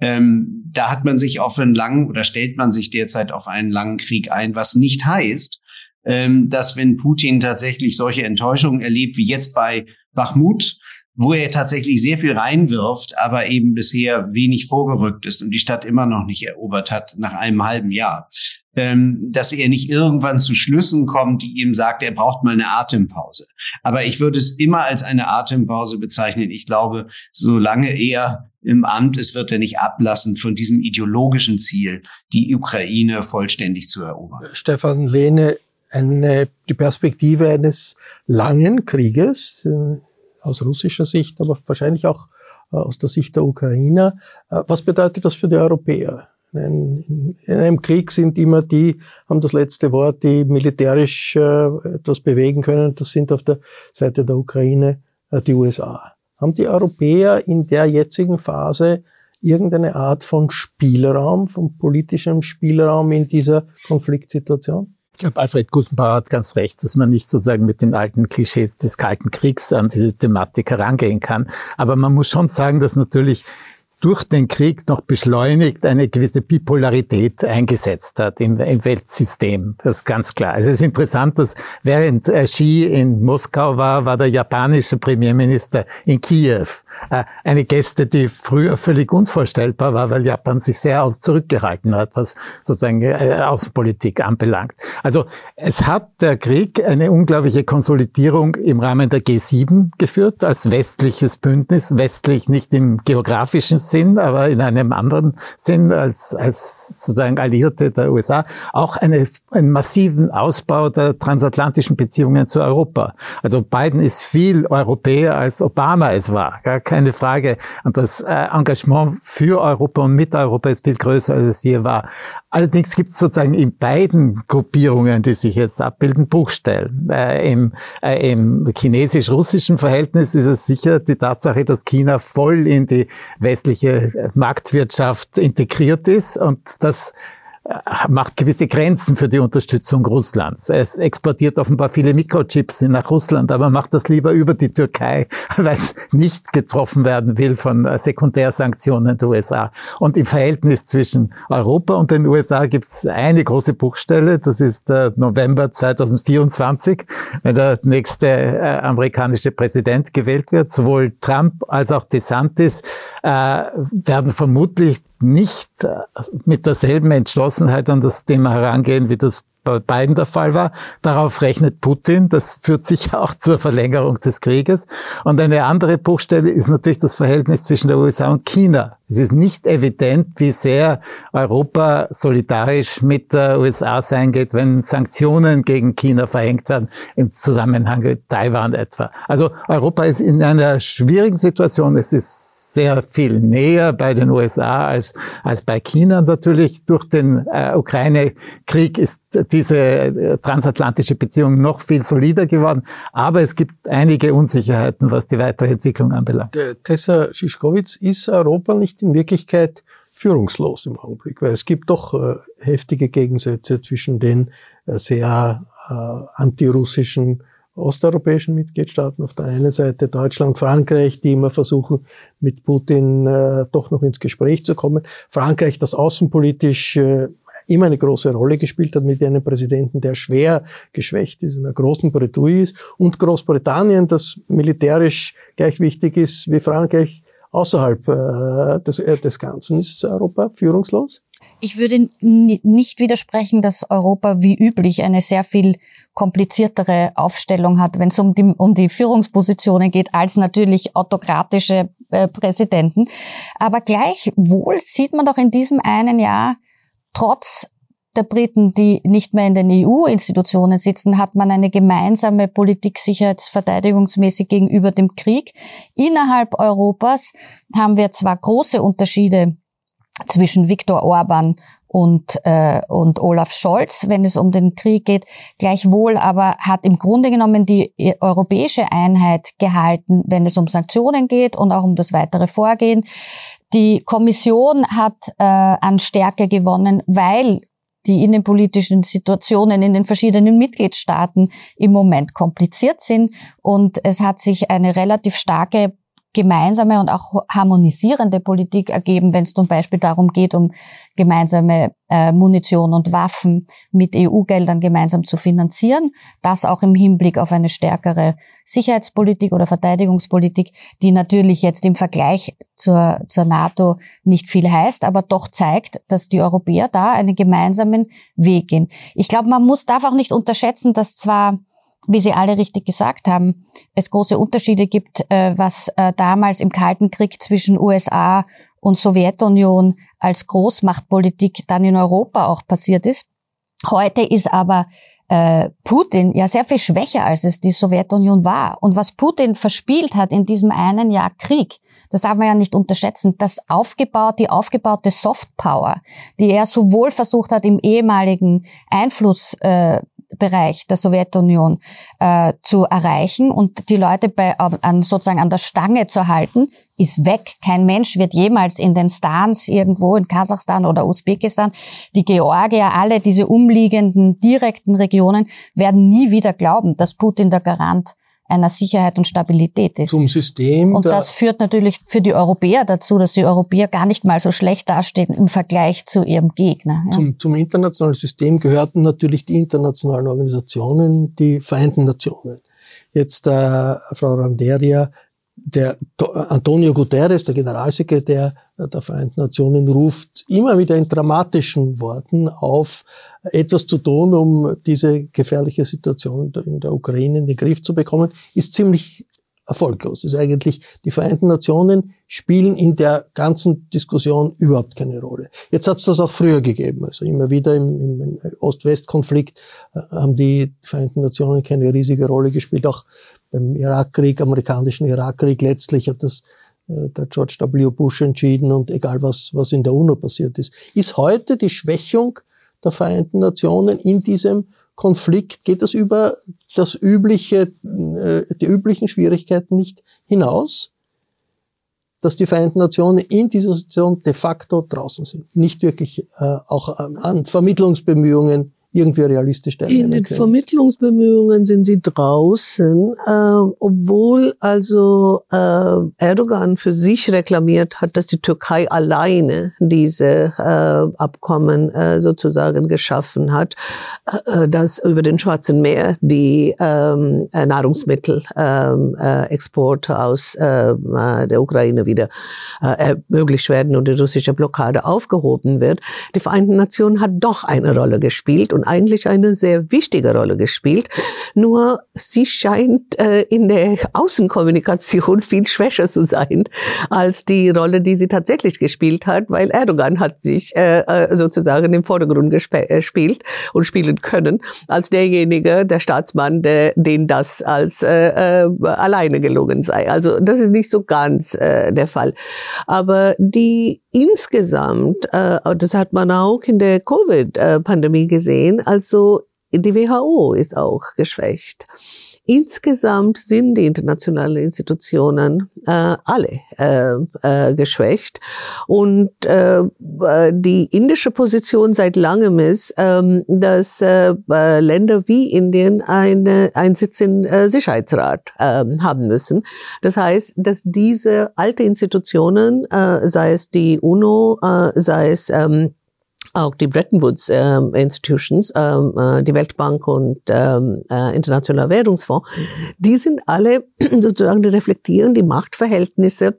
Ähm, da hat man sich auf einen langen oder stellt man sich derzeit auf einen langen Krieg ein, was nicht heißt, ähm, dass wenn Putin tatsächlich solche Enttäuschungen erlebt wie jetzt bei Bachmut, wo er tatsächlich sehr viel reinwirft, aber eben bisher wenig vorgerückt ist und die Stadt immer noch nicht erobert hat nach einem halben Jahr. Ähm, dass er nicht irgendwann zu Schlüssen kommt, die ihm sagt, er braucht mal eine Atempause. Aber ich würde es immer als eine Atempause bezeichnen. Ich glaube, solange er im Amt ist, wird er nicht ablassen von diesem ideologischen Ziel, die Ukraine vollständig zu erobern. Stefan Lehne, eine, die Perspektive eines langen Krieges, äh, aus russischer Sicht, aber wahrscheinlich auch äh, aus der Sicht der Ukrainer. Äh, was bedeutet das für die Europäer? In, einem Krieg sind immer die, haben das letzte Wort, die militärisch äh, etwas bewegen können. Das sind auf der Seite der Ukraine die USA. Haben die Europäer in der jetzigen Phase irgendeine Art von Spielraum, von politischem Spielraum in dieser Konfliktsituation? Ich glaube, Alfred Gusenbauer hat ganz recht, dass man nicht sozusagen mit den alten Klischees des Kalten Kriegs an diese Thematik herangehen kann. Aber man muss schon sagen, dass natürlich durch den Krieg noch beschleunigt eine gewisse Bipolarität eingesetzt hat im, im, Weltsystem. Das ist ganz klar. Also es ist interessant, dass während Xi in Moskau war, war der japanische Premierminister in Kiew. Äh, eine Geste, die früher völlig unvorstellbar war, weil Japan sich sehr zurückgehalten hat, was sozusagen äh, Außenpolitik anbelangt. Also es hat der Krieg eine unglaubliche Konsolidierung im Rahmen der G7 geführt, als westliches Bündnis, westlich nicht im geografischen Sinn, aber in einem anderen Sinn als, als sozusagen Alliierte der USA, auch eine, einen massiven Ausbau der transatlantischen Beziehungen zu Europa. Also Biden ist viel Europäer als Obama es war keine Frage. Und das äh, Engagement für Europa und mit Europa ist viel größer, als es hier war. Allerdings gibt es sozusagen in beiden Gruppierungen, die sich jetzt abbilden, Bruchstellen. Äh, Im, äh, im chinesisch-russischen Verhältnis ist es sicher die Tatsache, dass China voll in die westliche Marktwirtschaft integriert ist und das äh, macht gewisse Grenzen für die Unterstützung Russlands. Es exportiert offenbar viele Mikrochips nach Russland, aber macht das lieber über die Türkei, weil es nicht getroffen werden will von äh, Sekundärsanktionen der USA. Und im Verhältnis zwischen Europa und den USA gibt es eine große Buchstelle, das ist der November 2024, wenn der nächste äh, amerikanische Präsident gewählt wird. Sowohl Trump als auch DeSantis äh, werden vermutlich nicht äh, mit derselben Entschlossenheit an das Thema herangehen, wie das bei beiden der Fall war. Darauf rechnet Putin. Das führt sicher auch zur Verlängerung des Krieges. Und eine andere Bruchstelle ist natürlich das Verhältnis zwischen der USA und China. Es ist nicht evident, wie sehr Europa solidarisch mit der USA sein geht, wenn Sanktionen gegen China verhängt werden, im Zusammenhang mit Taiwan etwa. Also Europa ist in einer schwierigen Situation. Es ist sehr viel näher bei den USA als, als bei China. Natürlich durch den äh, Ukraine-Krieg ist diese äh, transatlantische Beziehung noch viel solider geworden. Aber es gibt einige Unsicherheiten, was die weitere Entwicklung anbelangt. Tessa Schischkowitz, ist Europa nicht in Wirklichkeit führungslos im Augenblick? Weil es gibt doch äh, heftige Gegensätze zwischen den äh, sehr äh, antirussischen osteuropäischen Mitgliedstaaten, auf der einen Seite Deutschland, Frankreich, die immer versuchen, mit Putin äh, doch noch ins Gespräch zu kommen. Frankreich, das außenpolitisch äh, immer eine große Rolle gespielt hat mit einem Präsidenten, der schwer geschwächt ist, in einer großen Bretouille ist. Und Großbritannien, das militärisch gleich wichtig ist wie Frankreich außerhalb äh, des, äh, des Ganzen. Ist Europa führungslos? Ich würde nicht widersprechen, dass Europa wie üblich eine sehr viel kompliziertere Aufstellung hat, wenn es um die, um die Führungspositionen geht, als natürlich autokratische äh, Präsidenten. Aber gleichwohl sieht man doch in diesem einen Jahr, trotz der Briten, die nicht mehr in den EU-Institutionen sitzen, hat man eine gemeinsame Politik sicherheitsverteidigungsmäßig gegenüber dem Krieg. Innerhalb Europas haben wir zwar große Unterschiede zwischen Viktor Orban und, äh, und Olaf Scholz, wenn es um den Krieg geht. Gleichwohl aber hat im Grunde genommen die europäische Einheit gehalten, wenn es um Sanktionen geht und auch um das weitere Vorgehen. Die Kommission hat äh, an Stärke gewonnen, weil die innenpolitischen Situationen in den verschiedenen Mitgliedstaaten im Moment kompliziert sind. Und es hat sich eine relativ starke gemeinsame und auch harmonisierende Politik ergeben, wenn es zum Beispiel darum geht, um gemeinsame äh, Munition und Waffen mit EU-Geldern gemeinsam zu finanzieren. Das auch im Hinblick auf eine stärkere Sicherheitspolitik oder Verteidigungspolitik, die natürlich jetzt im Vergleich zur, zur NATO nicht viel heißt, aber doch zeigt, dass die Europäer da einen gemeinsamen Weg gehen. Ich glaube, man muss darf auch nicht unterschätzen, dass zwar wie Sie alle richtig gesagt haben, es große Unterschiede gibt, äh, was äh, damals im Kalten Krieg zwischen USA und Sowjetunion als Großmachtpolitik dann in Europa auch passiert ist. Heute ist aber äh, Putin ja sehr viel schwächer, als es die Sowjetunion war. Und was Putin verspielt hat in diesem einen Jahr Krieg, das darf man ja nicht unterschätzen, das aufgebaut, die aufgebaute Softpower, die er sowohl versucht hat, im ehemaligen Einfluss äh, Bereich der Sowjetunion äh, zu erreichen und die Leute bei, an, sozusagen an der Stange zu halten, ist weg. Kein Mensch wird jemals in den Stans irgendwo in Kasachstan oder Usbekistan, die Georgier, alle diese umliegenden direkten Regionen werden nie wieder glauben, dass Putin der Garant einer Sicherheit und Stabilität ist. Zum System. Und das führt natürlich für die Europäer dazu, dass die Europäer gar nicht mal so schlecht dastehen im Vergleich zu ihrem Gegner. Ja. Zum, zum internationalen System gehörten natürlich die internationalen Organisationen, die Vereinten Nationen. Jetzt äh, Frau Randeria der Antonio Guterres, der Generalsekretär der Vereinten Nationen, ruft immer wieder in dramatischen Worten auf, etwas zu tun, um diese gefährliche Situation in der Ukraine in den Griff zu bekommen, ist ziemlich erfolglos. Ist eigentlich, die Vereinten Nationen spielen in der ganzen Diskussion überhaupt keine Rolle. Jetzt hat es das auch früher gegeben. Also immer wieder im, im Ost-West-Konflikt äh, haben die Vereinten Nationen keine riesige Rolle gespielt. Auch beim Irakkrieg, amerikanischen Irakkrieg, letztlich hat das äh, der George W. Bush entschieden und egal was, was in der UNO passiert ist. Ist heute die Schwächung der Vereinten Nationen in diesem Konflikt, geht das über das übliche, äh, die üblichen Schwierigkeiten nicht hinaus? dass die Vereinten Nationen in dieser Situation de facto draußen sind, nicht wirklich äh, auch an Vermittlungsbemühungen irgendwie realistisch teilnehmen In den können. Vermittlungsbemühungen sind sie draußen, äh, obwohl also äh, Erdogan für sich reklamiert hat, dass die Türkei alleine diese äh, Abkommen äh, sozusagen geschaffen hat, äh, äh dass über den Schwarzen Meer die ähm, äh, Nahrungsmittelexporte ähm, äh, aus äh, der Ukraine wieder äh, ermöglicht werden und die russische Blockade aufgehoben wird. Die Vereinten Nationen hat doch eine Rolle gespielt und eigentlich eine sehr wichtige Rolle gespielt. Nur sie scheint äh, in der Außenkommunikation viel schwächer zu sein als die Rolle, die sie tatsächlich gespielt hat, weil Erdogan hat sich äh, äh sozusagen im Vordergrund gespielt äh, und spielen können als derjenige, der Staatsmann, der, den das als äh, äh, alleine gelungen sei. Also das ist nicht so ganz äh, der Fall. Aber die insgesamt, äh, das hat man auch in der Covid-Pandemie gesehen, also die WHO ist auch geschwächt. Insgesamt sind die internationalen Institutionen äh, alle äh, äh, geschwächt. Und äh, die indische Position seit langem ist, ähm, dass äh, Länder wie Indien eine, einen Sitz im äh, Sicherheitsrat äh, haben müssen. Das heißt, dass diese alte Institutionen, äh, sei es die UNO, äh, sei es ähm, auch die Bretton Woods äh, Institutions, ähm, äh, die Weltbank und ähm, äh, Internationaler Währungsfonds, die sind alle sozusagen, die reflektieren die Machtverhältnisse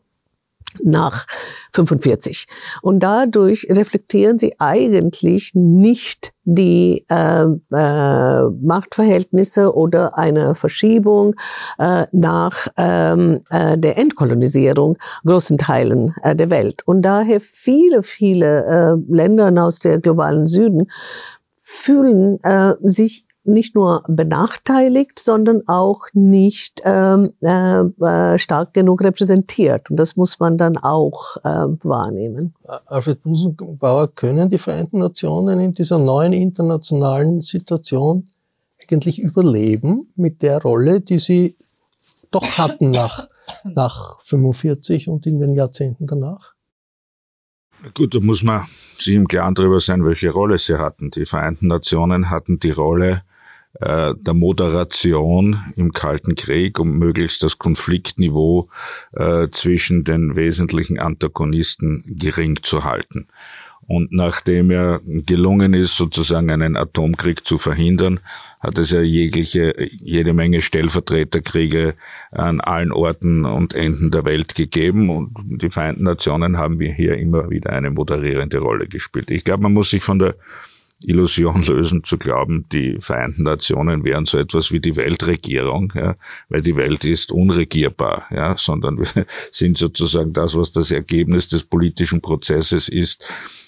nach 45. Und dadurch reflektieren sie eigentlich nicht die äh, äh, Machtverhältnisse oder eine Verschiebung äh, nach ähm, äh, der Entkolonisierung großen Teilen äh, der Welt. Und daher viele, viele äh, Länder aus der globalen Süden fühlen äh, sich nicht nur benachteiligt, sondern auch nicht ähm, äh, äh, stark genug repräsentiert. Und das muss man dann auch äh, wahrnehmen. Alfred Busenbauer, können die Vereinten Nationen in dieser neuen internationalen Situation eigentlich überleben mit der Rolle, die sie doch hatten nach, nach 45 und in den Jahrzehnten danach? Gut, da muss man sich im Klaren darüber sein, welche Rolle sie hatten. Die Vereinten Nationen hatten die Rolle äh, der Moderation im Kalten Krieg, um möglichst das Konfliktniveau äh, zwischen den wesentlichen Antagonisten gering zu halten. Und nachdem er gelungen ist, sozusagen einen Atomkrieg zu verhindern, hat es ja jegliche, jede Menge Stellvertreterkriege an allen Orten und Enden der Welt gegeben. Und die Vereinten Nationen haben wir hier immer wieder eine moderierende Rolle gespielt. Ich glaube, man muss sich von der Illusion lösen, zu glauben, die Vereinten Nationen wären so etwas wie die Weltregierung, ja, weil die Welt ist unregierbar, ja, sondern wir sind sozusagen das, was das Ergebnis des politischen Prozesses ist,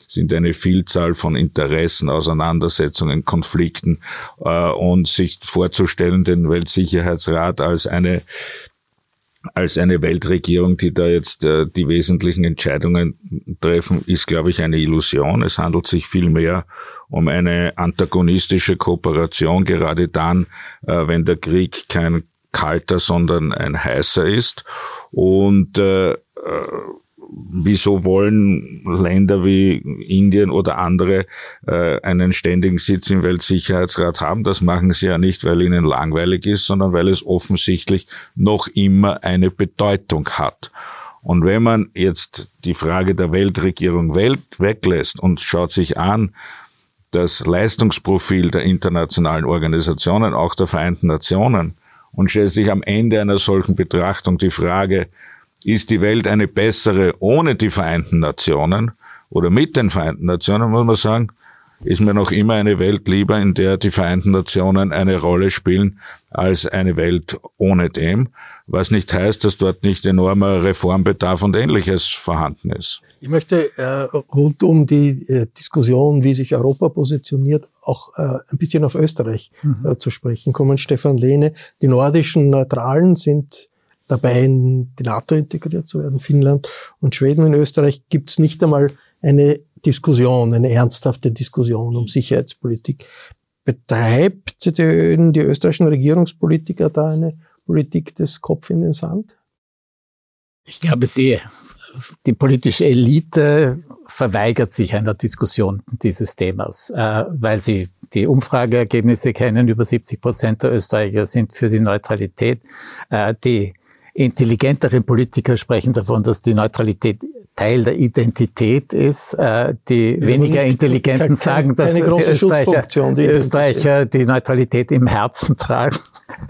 sind eine Vielzahl von Interessen, Auseinandersetzungen, Konflikten äh, und sich vorzustellen, den Weltsicherheitsrat als eine als eine Weltregierung, die da jetzt äh, die wesentlichen Entscheidungen treffen, ist, glaube ich, eine Illusion. Es handelt sich vielmehr um eine antagonistische Kooperation, gerade dann, äh, wenn der Krieg kein kalter, sondern ein heißer ist. Und äh, äh wieso wollen Länder wie Indien oder andere äh, einen ständigen Sitz im Weltsicherheitsrat haben? Das machen sie ja nicht, weil ihnen langweilig ist, sondern weil es offensichtlich noch immer eine Bedeutung hat. Und wenn man jetzt die Frage der Weltregierung Welt weglässt und schaut sich an, das Leistungsprofil der internationalen Organisationen, auch der Vereinten Nationen, und stellt sich am Ende einer solchen Betrachtung die Frage, ist die Welt eine bessere ohne die Vereinten Nationen oder mit den Vereinten Nationen, muss man sagen, ist mir noch immer eine Welt lieber, in der die Vereinten Nationen eine Rolle spielen, als eine Welt ohne dem, was nicht heißt, dass dort nicht enormer Reformbedarf und ähnliches vorhanden ist. Ich möchte äh, rund um die äh, Diskussion, wie sich Europa positioniert, auch äh, ein bisschen auf Österreich mhm. äh, zu sprechen kommen. Stefan Lehne, die nordischen Neutralen sind dabei, in die NATO integriert zu werden, Finnland und Schweden. In Österreich gibt es nicht einmal eine Diskussion, eine ernsthafte Diskussion um Sicherheitspolitik. Betreibt die, die österreichischen Regierungspolitiker da eine Politik des Kopf in den Sand? Ich glaube, sie, die politische Elite verweigert sich einer Diskussion dieses Themas, äh, weil sie die Umfrageergebnisse kennen. Über 70 Prozent der Österreicher sind für die Neutralität. Äh, die intelligenteren Politiker sprechen davon, dass die Neutralität Teil der Identität ist. Äh, die ja, weniger Intelligenten sagen, dass die Österreicher, die, Österreicher die Neutralität im Herzen tragen.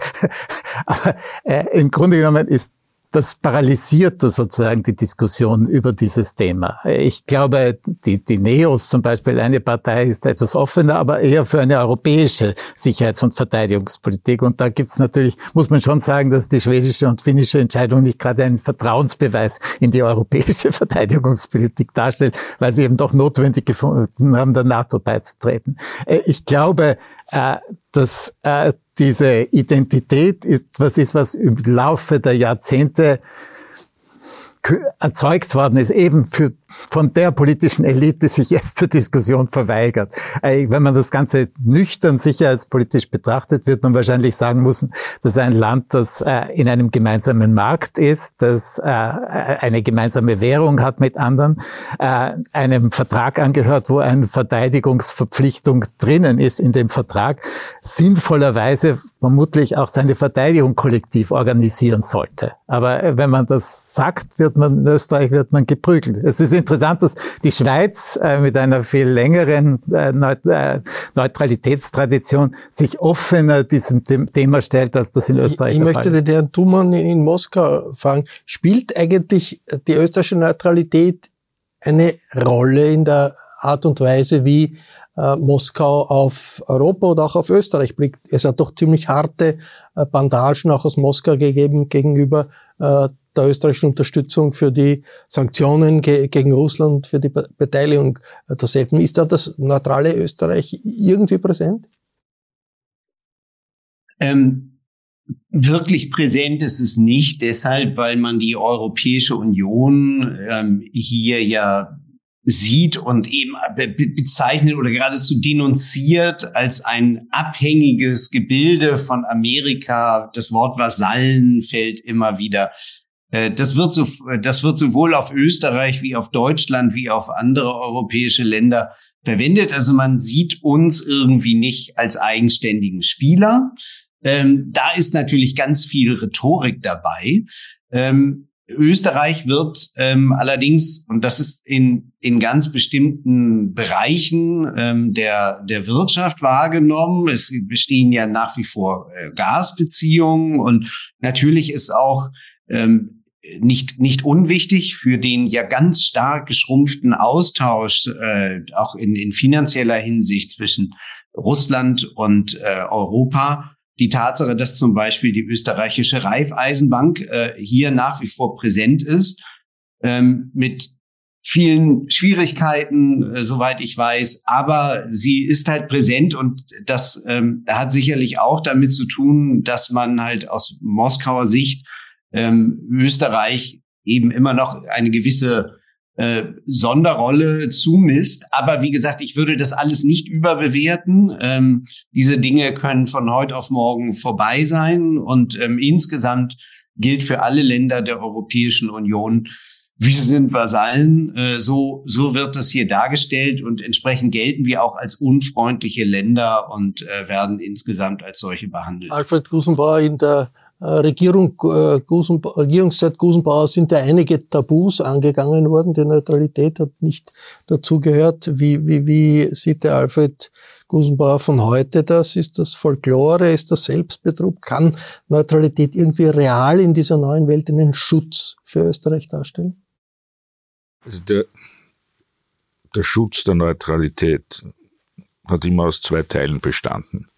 Aber äh, im Grunde genommen ist das paralysiert sozusagen die Diskussion über dieses Thema. Ich glaube, die, die Neos zum Beispiel, eine Partei ist etwas offener, aber eher für eine europäische Sicherheits- und Verteidigungspolitik. Und da gibt's natürlich, muss man schon sagen, dass die schwedische und finnische Entscheidung nicht gerade einen Vertrauensbeweis in die europäische Verteidigungspolitik darstellt, weil sie eben doch notwendig gefunden haben, der NATO beizutreten. Äh, ich glaube, äh, dass äh, diese Identität ist, was ist, was im Laufe der Jahrzehnte erzeugt worden ist, eben für von der politischen Elite sich jetzt zur Diskussion verweigert. Äh, wenn man das Ganze nüchtern sicherheitspolitisch betrachtet, wird man wahrscheinlich sagen müssen, dass ein Land, das äh, in einem gemeinsamen Markt ist, das äh, eine gemeinsame Währung hat mit anderen, einem Vertrag angehört, wo eine Verteidigungsverpflichtung drinnen ist in dem Vertrag, sinnvollerweise vermutlich auch seine Verteidigung kollektiv organisieren sollte. Aber wenn man das sagt, wird man in Österreich wird man geprügelt. Es ist interessant, dass die Schweiz äh, mit einer viel längeren äh, äh Neutralitätstradition sich offener diesem Thema stellt, als das in Österreich ich, ich möchte den Herrn Thumann in, in Moskau fragen. Spielt eigentlich die österreichische Neutralität eine Rolle in der Art und Weise, wie äh, Moskau auf Europa oder auch auf Österreich blickt. Es hat doch ziemlich harte äh, Bandagen auch aus Moskau gegeben gegenüber äh, der österreichischen Unterstützung für die Sanktionen ge gegen Russland, für die Be Beteiligung derselben. Ist da das neutrale Österreich irgendwie präsent? Ähm, wirklich präsent ist es nicht, deshalb, weil man die Europäische Union ähm, hier ja sieht und eben bezeichnet oder geradezu denunziert als ein abhängiges Gebilde von Amerika. Das Wort Vasallen fällt immer wieder. Äh, das wird, so, das wird sowohl auf Österreich wie auf Deutschland wie auf andere europäische Länder verwendet. Also man sieht uns irgendwie nicht als eigenständigen Spieler. Ähm, da ist natürlich ganz viel Rhetorik dabei. Ähm, Österreich wird ähm, allerdings, und das ist in, in ganz bestimmten Bereichen ähm, der, der Wirtschaft wahrgenommen, es bestehen ja nach wie vor äh, Gasbeziehungen und natürlich ist auch ähm, nicht, nicht unwichtig für den ja ganz stark geschrumpften Austausch, äh, auch in, in finanzieller Hinsicht zwischen Russland und äh, Europa. Die Tatsache, dass zum Beispiel die österreichische Raiffeisenbank äh, hier nach wie vor präsent ist, ähm, mit vielen Schwierigkeiten, äh, soweit ich weiß, aber sie ist halt präsent und das ähm, hat sicherlich auch damit zu tun, dass man halt aus Moskauer Sicht ähm, Österreich eben immer noch eine gewisse äh, Sonderrolle zumisst. Aber wie gesagt, ich würde das alles nicht überbewerten. Ähm, diese Dinge können von heute auf morgen vorbei sein. Und ähm, insgesamt gilt für alle Länder der Europäischen Union, wir sind Vasallen, äh, so, so wird es hier dargestellt und entsprechend gelten wir auch als unfreundliche Länder und äh, werden insgesamt als solche behandelt. Alfred Gusenbauer in der Regierung, äh, Gusen, Regierungszeit Gusenbauer sind ja einige Tabus angegangen worden. Die Neutralität hat nicht dazugehört. Wie, wie, wie sieht der Alfred Gusenbauer von heute das? Ist das Folklore? Ist das Selbstbetrug? Kann Neutralität irgendwie real in dieser neuen Welt einen Schutz für Österreich darstellen? Also der, der Schutz der Neutralität hat immer aus zwei Teilen bestanden.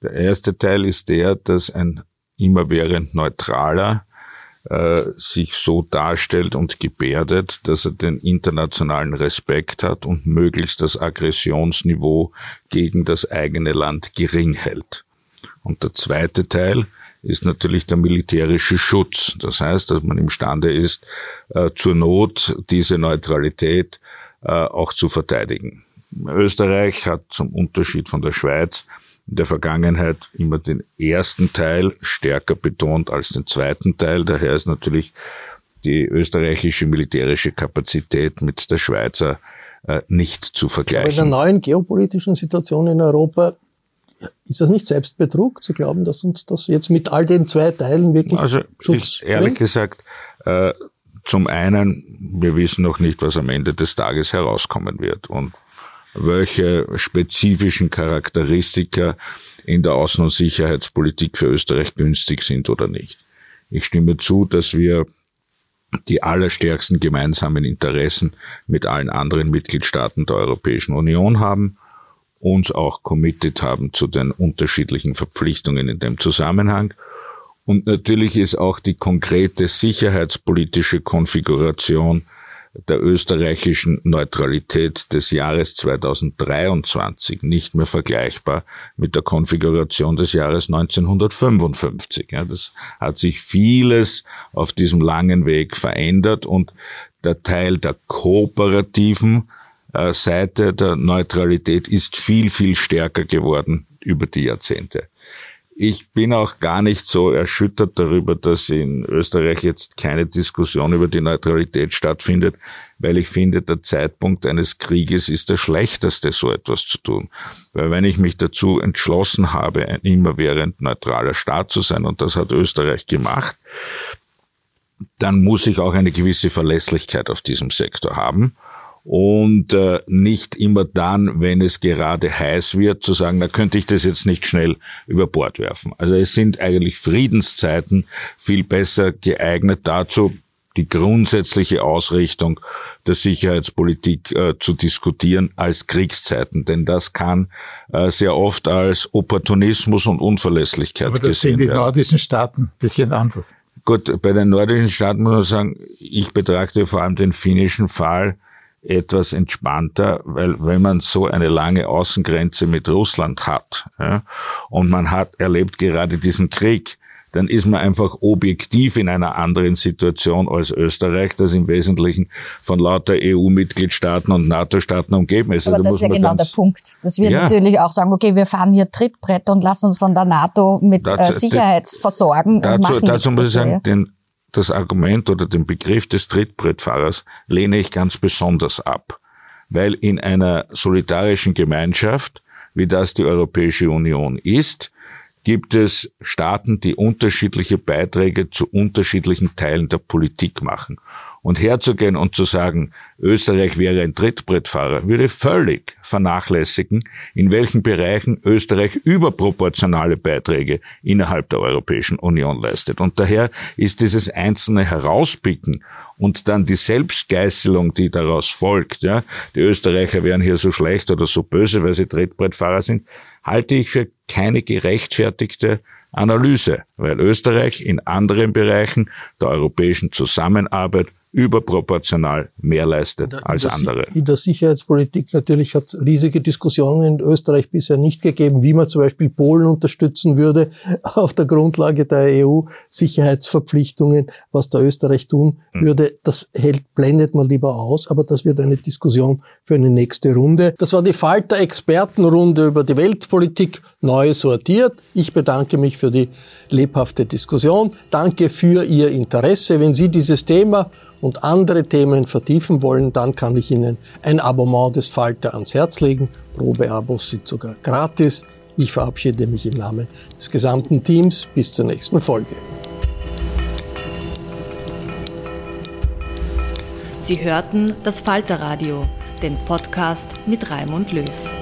Der erste Teil ist der, dass ein immerwährend neutraler äh, sich so darstellt und gebärdet, dass er den internationalen Respekt hat und möglichst das Aggressionsniveau gegen das eigene Land gering hält. Und der zweite Teil ist natürlich der militärische Schutz. Das heißt, dass man imstande ist, äh, zur Not diese Neutralität äh, auch zu verteidigen. Österreich hat zum Unterschied von der Schweiz in der Vergangenheit immer den ersten Teil stärker betont als den zweiten Teil. Daher ist natürlich die österreichische militärische Kapazität mit der Schweizer äh, nicht zu vergleichen. Aber in der neuen geopolitischen Situation in Europa ist das nicht Selbstbetrug zu glauben, dass uns das jetzt mit all den zwei Teilen wirklich also Schutz ich, ehrlich bringt? gesagt, äh, zum einen, wir wissen noch nicht, was am Ende des Tages herauskommen wird und welche spezifischen Charakteristika in der Außen- und Sicherheitspolitik für Österreich günstig sind oder nicht. Ich stimme zu, dass wir die allerstärksten gemeinsamen Interessen mit allen anderen Mitgliedstaaten der Europäischen Union haben, uns auch committed haben zu den unterschiedlichen Verpflichtungen in dem Zusammenhang und natürlich ist auch die konkrete sicherheitspolitische Konfiguration der österreichischen Neutralität des Jahres 2023 nicht mehr vergleichbar mit der Konfiguration des Jahres 1955. Ja, das hat sich vieles auf diesem langen Weg verändert und der Teil der kooperativen äh, Seite der Neutralität ist viel, viel stärker geworden über die Jahrzehnte. Ich bin auch gar nicht so erschüttert darüber, dass in Österreich jetzt keine Diskussion über die Neutralität stattfindet, weil ich finde, der Zeitpunkt eines Krieges ist der schlechteste, so etwas zu tun. Weil wenn ich mich dazu entschlossen habe, ein immerwährend neutraler Staat zu sein, und das hat Österreich gemacht, dann muss ich auch eine gewisse Verlässlichkeit auf diesem Sektor haben und äh, nicht immer dann, wenn es gerade heiß wird, zu sagen, da könnte ich das jetzt nicht schnell über Bord werfen. Also es sind eigentlich Friedenszeiten viel besser geeignet dazu, die grundsätzliche Ausrichtung der Sicherheitspolitik äh, zu diskutieren als Kriegszeiten, denn das kann äh, sehr oft als Opportunismus und Unverlässlichkeit Aber das gesehen sind die nordischen Staaten ein bisschen anders. Gut, bei den nordischen Staaten muss man sagen, ich betrachte vor allem den finnischen Fall etwas entspannter, weil wenn man so eine lange Außengrenze mit Russland hat ja, und man hat erlebt gerade diesen Krieg, dann ist man einfach objektiv in einer anderen Situation als Österreich, das im Wesentlichen von lauter EU-Mitgliedstaaten und NATO-Staaten umgeben ist. Aber also das ist ja genau der Punkt, dass wir ja. natürlich auch sagen, okay, wir fahren hier Trittbrett und lassen uns von der NATO mit dazu, äh, Sicherheit versorgen. Dazu, dazu muss ich sagen, den, das Argument oder den Begriff des Trittbrettfahrers lehne ich ganz besonders ab, weil in einer solidarischen Gemeinschaft, wie das die Europäische Union ist, gibt es Staaten, die unterschiedliche Beiträge zu unterschiedlichen Teilen der Politik machen. Und herzugehen und zu sagen, Österreich wäre ein Trittbrettfahrer, würde völlig vernachlässigen, in welchen Bereichen Österreich überproportionale Beiträge innerhalb der Europäischen Union leistet. Und daher ist dieses einzelne Herauspicken und dann die Selbstgeißelung, die daraus folgt, ja, die Österreicher wären hier so schlecht oder so böse, weil sie Trittbrettfahrer sind, halte ich für keine gerechtfertigte Analyse, weil Österreich in anderen Bereichen der europäischen Zusammenarbeit überproportional mehr leistet in als andere. In der Sicherheitspolitik natürlich hat es riesige Diskussionen in Österreich bisher nicht gegeben, wie man zum Beispiel Polen unterstützen würde auf der Grundlage der EU-Sicherheitsverpflichtungen, was da Österreich tun hm. würde. Das hält, blendet man lieber aus, aber das wird eine Diskussion für eine nächste Runde. Das war die Falter-Expertenrunde über die Weltpolitik, neu sortiert. Ich bedanke mich für die lebhafte Diskussion. Danke für Ihr Interesse. Wenn Sie dieses Thema und andere Themen vertiefen wollen, dann kann ich Ihnen ein Abonnement des Falter ans Herz legen. Probeabos sind sogar gratis. Ich verabschiede mich im Namen des gesamten Teams. Bis zur nächsten Folge. Sie hörten das Falterradio, den Podcast mit Raimund Löw.